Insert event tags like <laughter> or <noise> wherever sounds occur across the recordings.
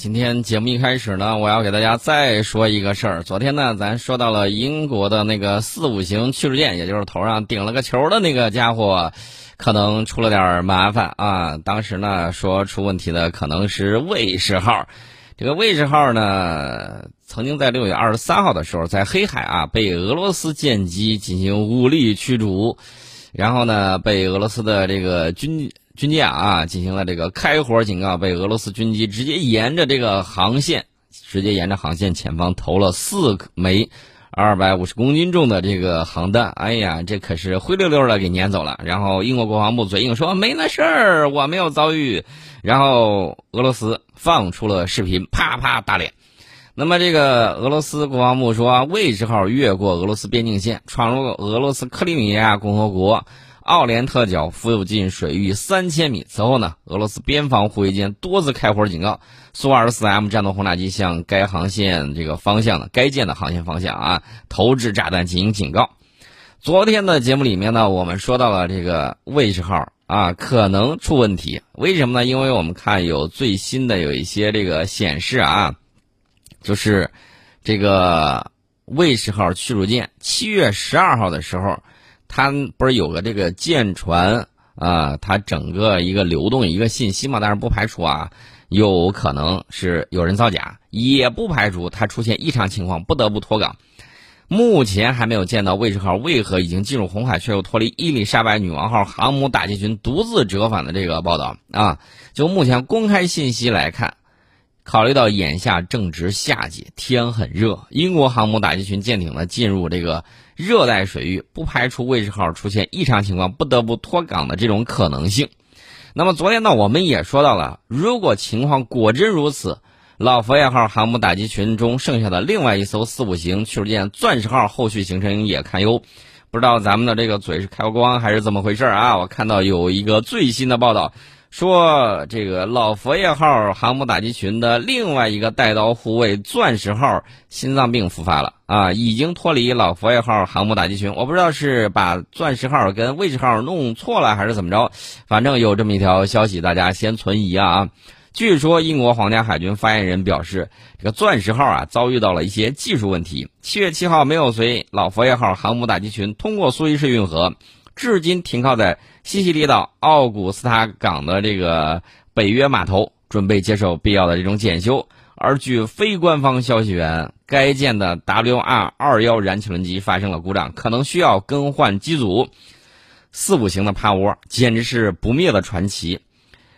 今天节目一开始呢，我要给大家再说一个事儿。昨天呢，咱说到了英国的那个四五型驱逐舰，也就是头上顶了个球的那个家伙，可能出了点麻烦啊。当时呢，说出问题的可能是卫士号。这个卫士号呢，曾经在六月二十三号的时候，在黑海啊被俄罗斯舰机进行武力驱逐，然后呢，被俄罗斯的这个军。军舰啊，进行了这个开火警告，被俄罗斯军机直接沿着这个航线，直接沿着航线前方投了四枚二百五十公斤重的这个航弹。哎呀，这可是灰溜溜的给撵走了。然后英国国防部嘴硬说没那事儿，我没有遭遇。然后俄罗斯放出了视频，啪啪打脸。那么这个俄罗斯国防部说，未知号越过俄罗斯边境线，闯入俄罗斯克里米亚共和国。奥连特角附近水域三千米。此后呢，俄罗斯边防护卫舰多次开火警告，苏 -24M 战斗轰炸机向该航线这个方向的该舰的航线方向啊投掷炸弹进行警告。昨天的节目里面呢，我们说到了这个卫士号啊可能出问题，为什么呢？因为我们看有最新的有一些这个显示啊，就是这个卫士号驱逐舰七月十二号的时候。它不是有个这个舰船啊，它整个一个流动一个信息嘛？但是不排除啊，有可能是有人造假，也不排除它出现异常情况，不得不脱港。目前还没有见到卫士号为何已经进入红海却又脱离伊丽莎白女王号航母打击群独自折返的这个报道啊。就目前公开信息来看，考虑到眼下正值夏季，天很热，英国航母打击群舰艇呢进入这个。热带水域不排除卫士号出现异常情况，不得不脱港的这种可能性。那么昨天呢，我们也说到了，如果情况果真如此，老佛爷号航母打击群中剩下的另外一艘四五型驱逐舰钻石号后续行程也堪忧。不知道咱们的这个嘴是开光还是怎么回事啊？我看到有一个最新的报道。说这个老佛爷号航母打击群的另外一个带刀护卫钻石号心脏病复发了啊，已经脱离老佛爷号航母打击群。我不知道是把钻石号跟卫士号弄错了还是怎么着，反正有这么一条消息，大家先存疑啊。据说英国皇家海军发言人表示，这个钻石号啊遭遇到了一些技术问题，七月七号没有随老佛爷号航母打击群通过苏伊士运河。至今停靠在西西里岛奥古斯塔港的这个北约码头，准备接受必要的这种检修。而据非官方消息源，该舰的 WR 二幺燃气轮机发生了故障，可能需要更换机组。四五型的趴窝简直是不灭的传奇，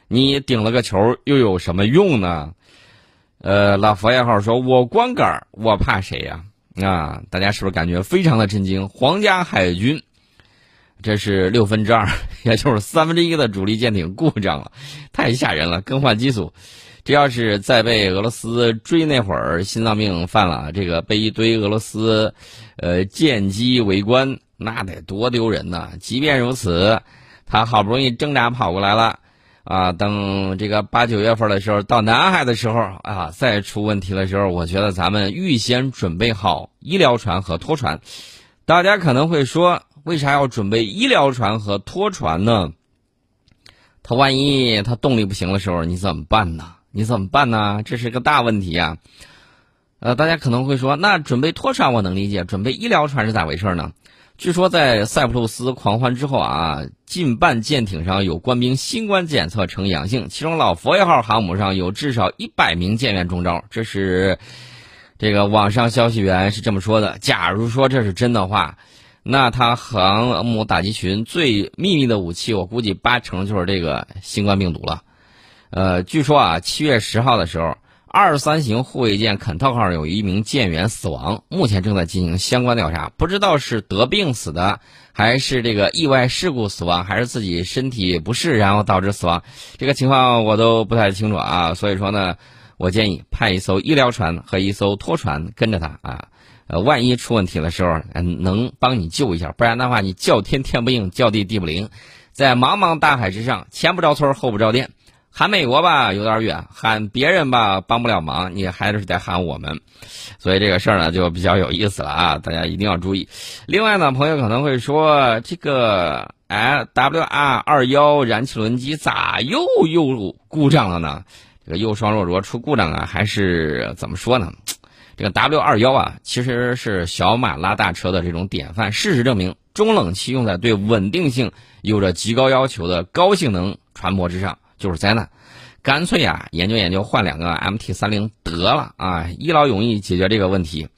你顶了个球又有什么用呢？呃，老佛爷号说：“我光杆，我怕谁呀？”啊，大家是不是感觉非常的震惊？皇家海军。这是六分之二，<laughs> 也就是三分之一的主力舰艇故障了，太吓人了！更换机组，这要是再被俄罗斯追那会儿，心脏病犯了，这个被一堆俄罗斯，呃，舰机围观，那得多丢人呐！即便如此，他好不容易挣扎跑过来了，啊，等这个八九月份的时候到南海的时候啊，再出问题的时候，我觉得咱们预先准备好医疗船和拖船。大家可能会说。为啥要准备医疗船和拖船呢？他万一他动力不行的时候，你怎么办呢？你怎么办呢？这是个大问题啊！呃，大家可能会说，那准备拖船我能理解，准备医疗船是咋回事呢？据说在塞浦路斯狂欢之后啊，近半舰艇上有官兵新冠检测呈阳性，其中老佛爷号航母上有至少一百名舰员中招。这是这个网上消息源是这么说的。假如说这是真的话。那他航母打击群最秘密的武器，我估计八成就是这个新冠病毒了。呃，据说啊，七月十号的时候，二三型护卫舰肯特号有一名舰员死亡，目前正在进行相关调查，不知道是得病死的，还是这个意外事故死亡，还是自己身体不适然后导致死亡，这个情况我都不太清楚啊。所以说呢，我建议派一艘医疗船和一艘拖船跟着他啊。呃，万一出问题的时候，能帮你救一下，不然的话，你叫天天不应，叫地地不灵，在茫茫大海之上，前不着村后不着店，喊美国吧有点远，喊别人吧帮不了忙，你还是得喊我们，所以这个事儿呢就比较有意思了啊，大家一定要注意。另外呢，朋友可能会说，这个哎，W R 二幺燃气轮机咋又又故障了呢？这个铀双弱螺出故障啊，还是怎么说呢？这个 W 二幺啊，其实是小马拉大车的这种典范。事实证明，中冷器用在对稳定性有着极高要求的高性能船舶之上就是灾难。干脆啊，研究研究换两个 MT 三零得了啊，一劳永逸解决这个问题。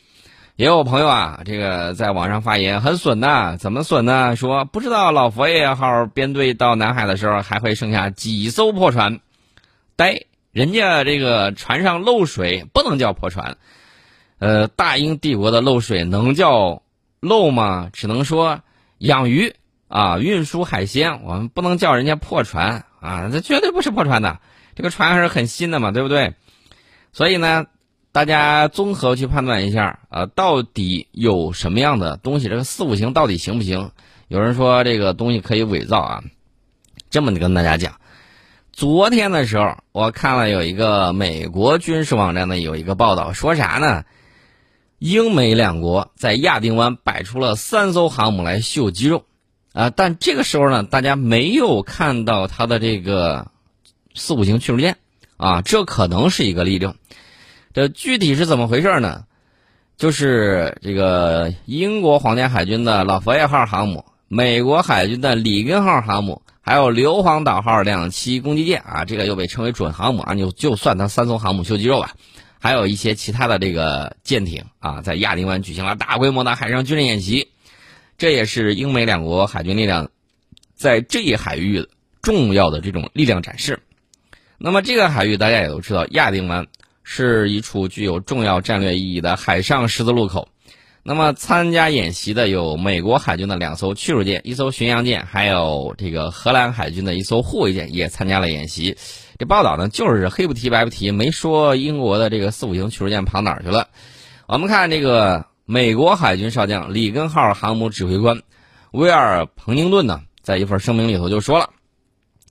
也有朋友啊，这个在网上发言很损呐，怎么损呢？说不知道老佛爷号编队到南海的时候还会剩下几艘破船？呆，人家这个船上漏水不能叫破船。呃，大英帝国的漏水能叫漏吗？只能说养鱼啊，运输海鲜，我们不能叫人家破船啊，这绝对不是破船的，这个船还是很新的嘛，对不对？所以呢，大家综合去判断一下啊，到底有什么样的东西，这个四五型到底行不行？有人说这个东西可以伪造啊，这么跟大家讲，昨天的时候我看了有一个美国军事网站的有一个报道，说啥呢？英美两国在亚丁湾摆出了三艘航母来秀肌肉，啊，但这个时候呢，大家没有看到它的这个四五型驱逐舰，啊，这可能是一个例证。这具体是怎么回事呢？就是这个英国皇家海军的老佛爷号航母、美国海军的里根号航母，还有硫磺岛号两栖攻击舰，啊，这个又被称为准航母啊，就就算它三艘航母秀肌肉吧。还有一些其他的这个舰艇啊，在亚丁湾举行了大规模的海上军事演习，这也是英美两国海军力量在这一海域重要的这种力量展示。那么，这个海域大家也都知道，亚丁湾是一处具有重要战略意义的海上十字路口。那么，参加演习的有美国海军的两艘驱逐舰、一艘巡洋舰，还有这个荷兰海军的一艘护卫舰也参加了演习。这报道呢，就是黑不提白不提，没说英国的这个四五型驱逐舰跑哪儿去了。我们看这个美国海军少将里根号航母指挥官威尔·彭宁顿呢，在一份声明里头就说了，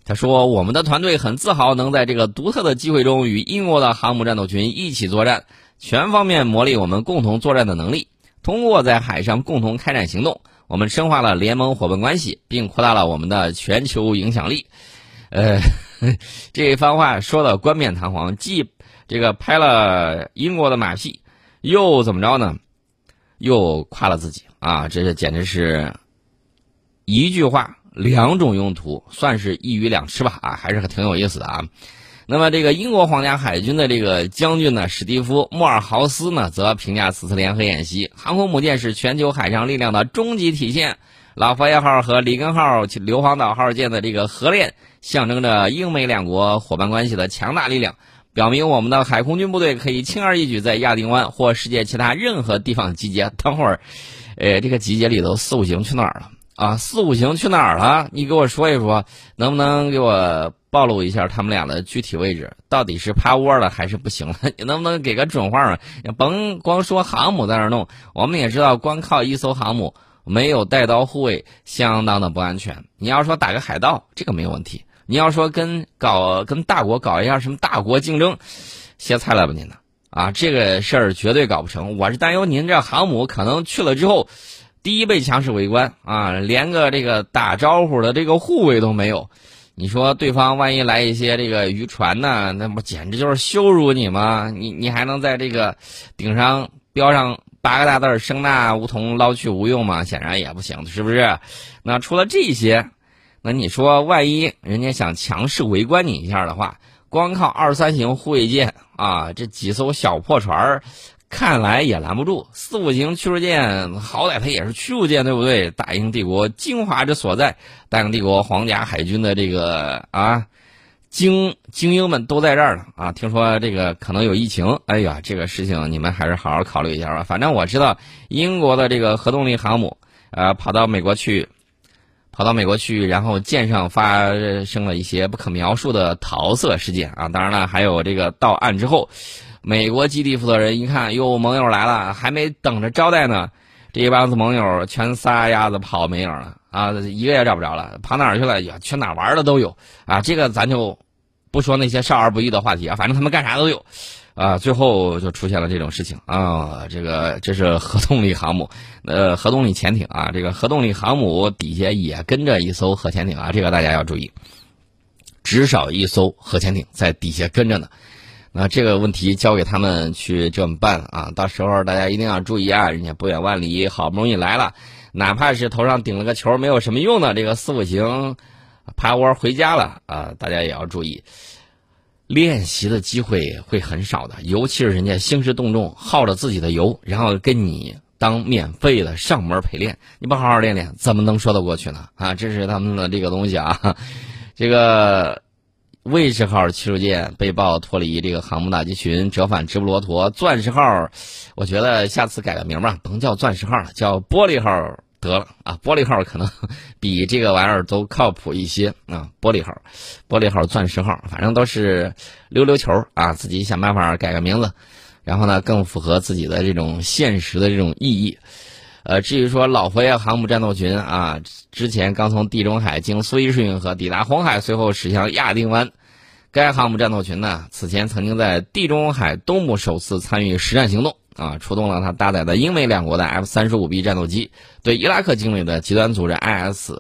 他说：“我们的团队很自豪能在这个独特的机会中与英国的航母战斗群一起作战，全方面磨砺我们共同作战的能力。”通过在海上共同开展行动，我们深化了联盟伙伴关系，并扩大了我们的全球影响力。呃，<laughs> 这一番话说的冠冕堂皇，既这个拍了英国的马屁，又怎么着呢？又夸了自己啊！这是简直是一句话两种用途，算是一鱼两吃吧啊，还是挺有意思的啊。那么，这个英国皇家海军的这个将军呢，史蒂夫·莫尔豪斯呢，则评价此次联合演习，航空母舰是全球海上力量的终极体现。老佛爷号和里根号、硫磺岛号舰的这个合练，象征着英美两国伙伴关系的强大力量，表明我们的海空军部队可以轻而易举在亚丁湾或世界其他任何地方集结。<laughs> 等会儿，呃，这个集结里头四五型去哪儿了？啊，四五型去哪儿了？你给我说一说，能不能给我？暴露一下他们俩的具体位置，到底是趴窝了还是不行了？<laughs> 你能不能给个准话啊？甭光说航母在那弄，我们也知道，光靠一艘航母没有带刀护卫，相当的不安全。你要说打个海盗，这个没有问题；你要说跟搞跟大国搞一下什么大国竞争，歇菜了吧您呢？啊，这个事儿绝对搞不成。我是担忧您这航母可能去了之后，第一被强势围观啊，连个这个打招呼的这个护卫都没有。你说对方万一来一些这个渔船呢？那不简直就是羞辱你吗？你你还能在这个顶上标上八个大字“声呐梧桐，捞去无用”吗？显然也不行，是不是？那除了这些，那你说万一人家想强势围观你一下的话，光靠二三型护卫舰啊，这几艘小破船儿。看来也拦不住四五型驱逐舰，好歹它也是驱逐舰，对不对？大英帝国精华之所在，大英帝国皇家海军的这个啊精精英们都在这儿呢啊！听说这个可能有疫情，哎呀，这个事情你们还是好好考虑一下吧。反正我知道英国的这个核动力航母，呃，跑到美国去，跑到美国去，然后舰上发生了一些不可描述的桃色事件啊！当然了，还有这个到岸之后。美国基地负责人一看，哟，盟友来了，还没等着招待呢，这一帮子盟友全撒丫子跑没影了啊，一个也找不着了，跑哪儿去了？呀，去哪玩的都有啊，这个咱就不说那些少儿不宜的话题啊，反正他们干啥都有，啊，最后就出现了这种事情啊，这个这是核动力航母，呃，核动力潜艇啊，这个核动力航母底下也跟着一艘核潜艇啊，这个大家要注意。至少一艘核潜艇在底下跟着呢。那这个问题交给他们去这么办啊！到时候大家一定要注意啊，人家不远万里好不容易来了，哪怕是头上顶了个球没有什么用的这个四五型趴窝回家了啊，大家也要注意，练习的机会会很少的，尤其是人家兴师动众，耗着自己的油，然后跟你当免费的上门陪练，你不好好练练，怎么能说得过去呢？啊，这是他们的这个东西啊，<laughs> 这个。卫士号驱逐舰被曝脱离这个航母打击群，折返直布罗陀。钻石号，我觉得下次改个名吧，甭叫钻石号了，叫玻璃号得了啊！玻璃号可能 <laughs> 比这个玩意儿都靠谱一些啊！玻璃号，玻璃号，钻石号，反正都是溜溜球啊！自己想办法改个名字，然后呢，更符合自己的这种现实的这种意义。呃，至于说老佛爷航母战斗群啊，之前刚从地中海经苏伊士运河抵达红海，随后驶向亚丁湾。该航母战斗群呢，此前曾经在地中海东部首次参与实战行动啊，出动了它搭载的英美两国的 F 三十五 B 战斗机，对伊拉克境内的极端组织 IS，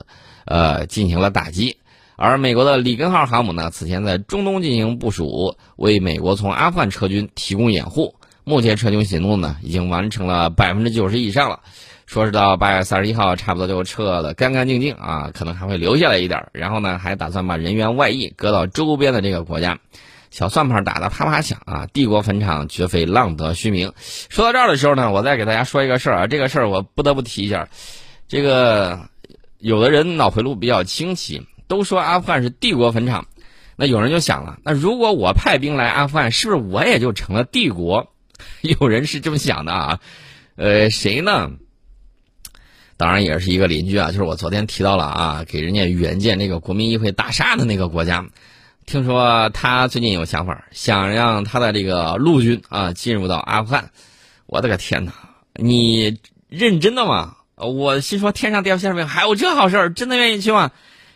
呃，进行了打击。而美国的里根号航母呢，此前在中东进行部署，为美国从阿富汗撤军提供掩护。目前撤军行动呢，已经完成了百分之九十以上了。说是到八月三十一号，差不多就撤的干干净净啊，可能还会留下来一点。然后呢，还打算把人员外溢，搁到周边的这个国家。小算盘打得啪啪响啊！帝国坟场绝非浪得虚名。说到这儿的时候呢，我再给大家说一个事儿啊，这个事儿我不得不提一下。这个有的人脑回路比较清奇，都说阿富汗是帝国坟场，那有人就想了，那如果我派兵来阿富汗，是不是我也就成了帝国？<laughs> 有人是这么想的啊，呃，谁呢？当然也是一个邻居啊，就是我昨天提到了啊，给人家援建那个国民议会大厦的那个国家，听说他最近有想法，想让他的这个陆军啊进入到阿富汗。我的个天哪，你认真的吗？我心说天上掉馅饼，还有这好事儿，真的愿意去吗？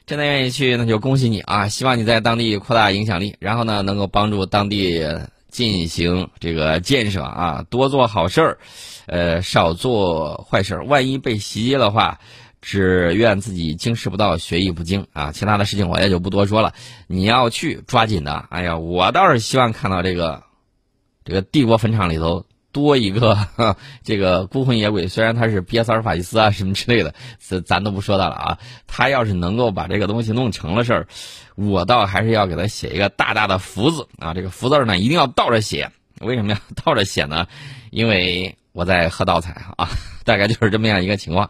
真的愿意去，那就恭喜你啊！希望你在当地扩大影响力，然后呢，能够帮助当地。进行这个建设啊，多做好事儿，呃，少做坏事儿。万一被袭击的话，只愿自己经世不到，学艺不精啊。其他的事情我也就不多说了。你要去抓紧的。哎呀，我倒是希望看到这个，这个帝国坟场里头。多一个 <laughs> 这个孤魂野鬼，虽然他是比萨尔法西斯啊什么之类的，咱咱都不说他了啊。他要是能够把这个东西弄成了事儿，我倒还是要给他写一个大大的福字啊。这个福字呢，一定要倒着写。为什么要倒着写呢？因为我在喝倒彩啊，<laughs> 大概就是这么样一个情况。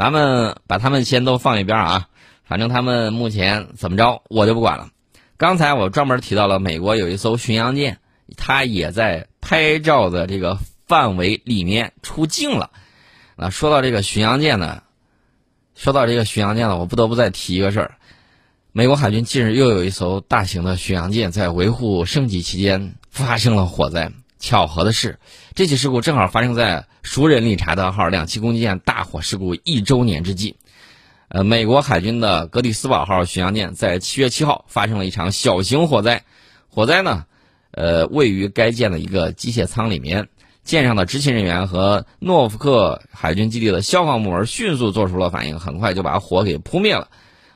咱们把他们先都放一边啊，反正他们目前怎么着，我就不管了。刚才我专门提到了美国有一艘巡洋舰。它也在拍照的这个范围里面出境了。那说到这个巡洋舰呢，说到这个巡洋舰呢，我不得不再提一个事儿：美国海军近日又有一艘大型的巡洋舰在维护升级期间发生了火灾。巧合的是，这起事故正好发生在熟人理查德号两栖攻击舰大火事故一周年之际。呃，美国海军的格里斯堡号巡洋舰在七月七号发生了一场小型火灾。火灾呢？呃，位于该舰的一个机械舱里面，舰上的执勤人员和诺福克海军基地的消防部门迅速做出了反应，很快就把火给扑灭了。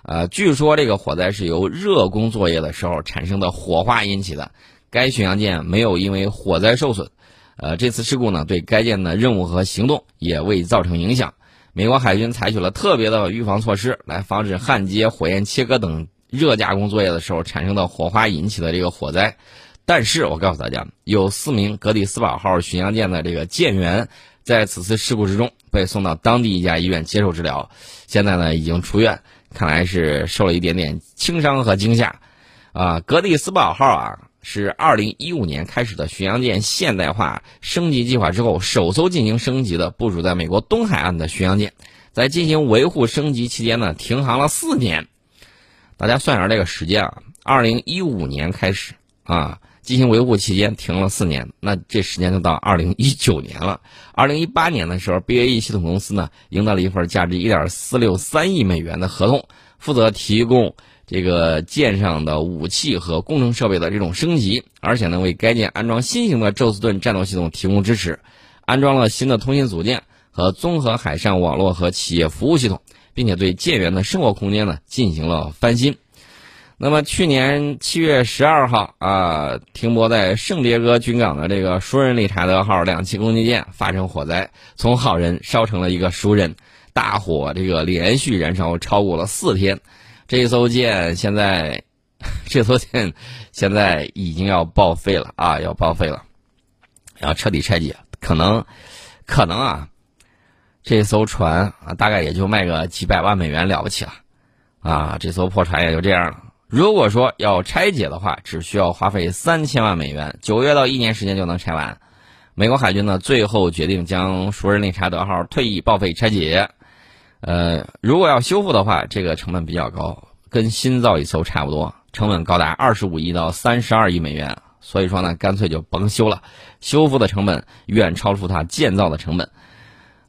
呃，据说这个火灾是由热工作业的时候产生的火花引起的。该巡洋舰没有因为火灾受损。呃，这次事故呢，对该舰的任务和行动也未造成影响。美国海军采取了特别的预防措施，来防止焊接、火焰切割等热加工作业的时候产生的火花引起的这个火灾。但是我告诉大家，有四名格里斯堡号巡洋舰的这个舰员，在此次事故之中被送到当地一家医院接受治疗，现在呢已经出院，看来是受了一点点轻伤和惊吓。啊，格里斯堡号啊是二零一五年开始的巡洋舰现代化升级计划之后首艘进行升级的部署在美国东海岸的巡洋舰，在进行维护升级期间呢停航了四年。大家算一下这个时间啊，二零一五年开始啊。进行维护期间停了四年，那这时间就到二零一九年了。二零一八年的时候，BAE 系统公司呢赢得了一份价值一点四六三亿美元的合同，负责提供这个舰上的武器和工程设备的这种升级，而且呢为该舰安装新型的宙斯盾战斗系统提供支持，安装了新的通信组件和综合海上网络和企业服务系统，并且对舰员的生活空间呢进行了翻新。那么去年七月十二号啊，停泊在圣迭戈军港的这个熟人理查德号两栖攻击舰发生火灾，从好人烧成了一个熟人，大火这个连续燃烧超过了四天，这艘舰现在，这艘舰现在已经要报废了啊，要报废了，要彻底拆解，可能，可能啊，这艘船啊，大概也就卖个几百万美元了不起了，啊，这艘破船也就这样了。如果说要拆解的话，只需要花费三千万美元，九月到一年时间就能拆完。美国海军呢，最后决定将熟人理查德号退役报废拆解。呃，如果要修复的话，这个成本比较高，跟新造一艘差不多，成本高达二十五亿到三十二亿美元。所以说呢，干脆就甭修了，修复的成本远超出它建造的成本。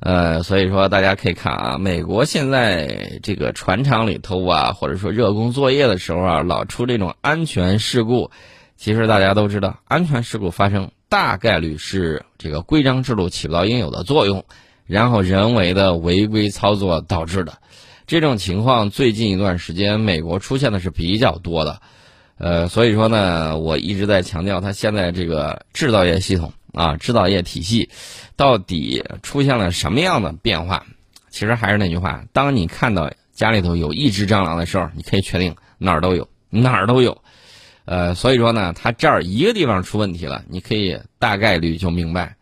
呃，所以说大家可以看啊，美国现在这个船厂里头啊，或者说热工作业的时候啊，老出这种安全事故。其实大家都知道，安全事故发生大概率是这个规章制度起不到应有的作用，然后人为的违规操作导致的。这种情况最近一段时间美国出现的是比较多的。呃，所以说呢，我一直在强调，它现在这个制造业系统。啊，制造业体系到底出现了什么样的变化？其实还是那句话，当你看到家里头有一只蟑螂的时候，你可以确定哪儿都有，哪儿都有。呃，所以说呢，它这儿一个地方出问题了，你可以大概率就明白，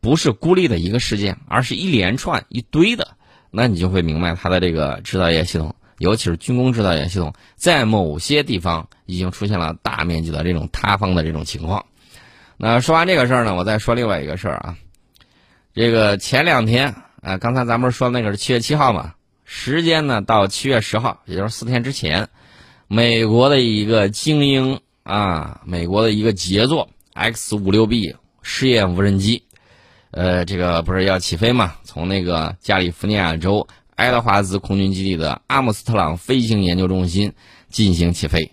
不是孤立的一个事件，而是一连串一堆的，那你就会明白它的这个制造业系统，尤其是军工制造业系统，在某些地方已经出现了大面积的这种塌方的这种情况。那说完这个事儿呢，我再说另外一个事儿啊。这个前两天啊，刚才咱们说那个是七月七号嘛，时间呢到七月十号，也就是四天之前，美国的一个精英啊，美国的一个杰作 X 五六 B 试验无人机，呃，这个不是要起飞嘛？从那个加利福尼亚州爱德华兹空军基地的阿姆斯特朗飞行研究中心进行起飞，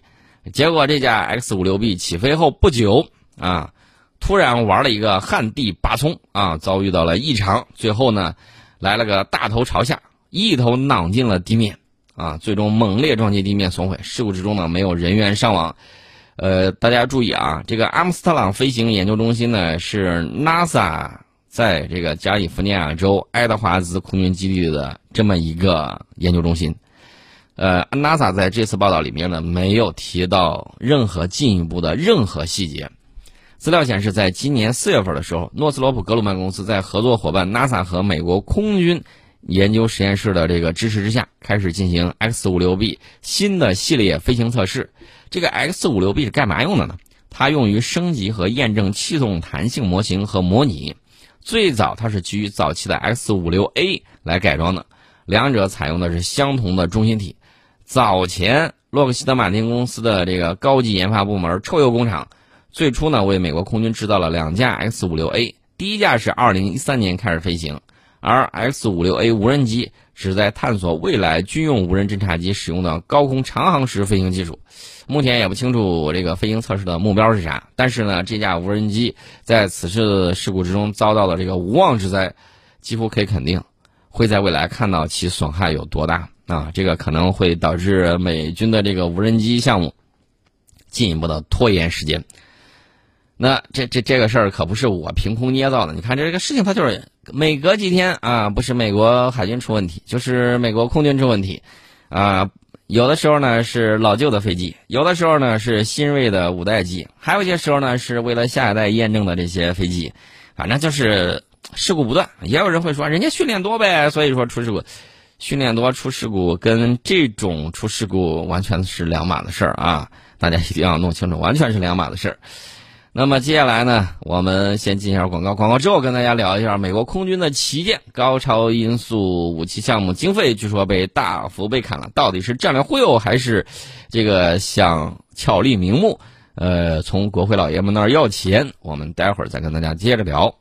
结果这架 X 五六 B 起飞后不久啊。突然玩了一个旱地拔葱啊，遭遇到了异常，最后呢，来了个大头朝下，一头攮进了地面啊，最终猛烈撞击地面损毁。事故之中呢，没有人员伤亡。呃，大家注意啊，这个阿姆斯特朗飞行研究中心呢，是 NASA 在这个加利福尼亚州爱德华兹空军基地的这么一个研究中心。呃，NASA 在这次报道里面呢，没有提到任何进一步的任何细节。资料显示，在今年四月份的时候，诺斯罗普格鲁曼公司在合作伙伴 NASA 和美国空军研究实验室的这个支持之下，开始进行 X 五六 B 新的系列飞行测试。这个 X 五六 B 是干嘛用的呢？它用于升级和验证气动弹性模型和模拟。最早它是基于早期的 X 五六 A 来改装的，两者采用的是相同的中心体。早前洛克希德马丁公司的这个高级研发部门臭鼬工厂。最初呢，为美国空军制造了两架 X 五六 A，第一架是二零一三年开始飞行，而 X 五六 A 无人机旨在探索未来军用无人侦察机使用的高空长航时飞行技术。目前也不清楚这个飞行测试的目标是啥，但是呢，这架无人机在此次事故之中遭到了这个无妄之灾，几乎可以肯定会在未来看到其损害有多大啊！这个可能会导致美军的这个无人机项目进一步的拖延时间。那这这这个事儿可不是我凭空捏造的。你看这个事情，它就是每隔几天啊，不是美国海军出问题，就是美国空军出问题，啊，有的时候呢是老旧的飞机，有的时候呢是新锐的五代机，还有一些时候呢是为了下一代验证的这些飞机，反正就是事故不断。也有人会说，人家训练多呗，所以说出事故，训练多出事故跟这种出事故完全是两码的事儿啊！大家一定要弄清楚，完全是两码的事儿。那么接下来呢，我们先进一下广告，广告之后跟大家聊一下美国空军的旗舰高超音速武器项目经费，据说被大幅被砍了，到底是战略忽悠还是这个想巧立名目？呃，从国会老爷们那儿要钱？我们待会儿再跟大家接着聊。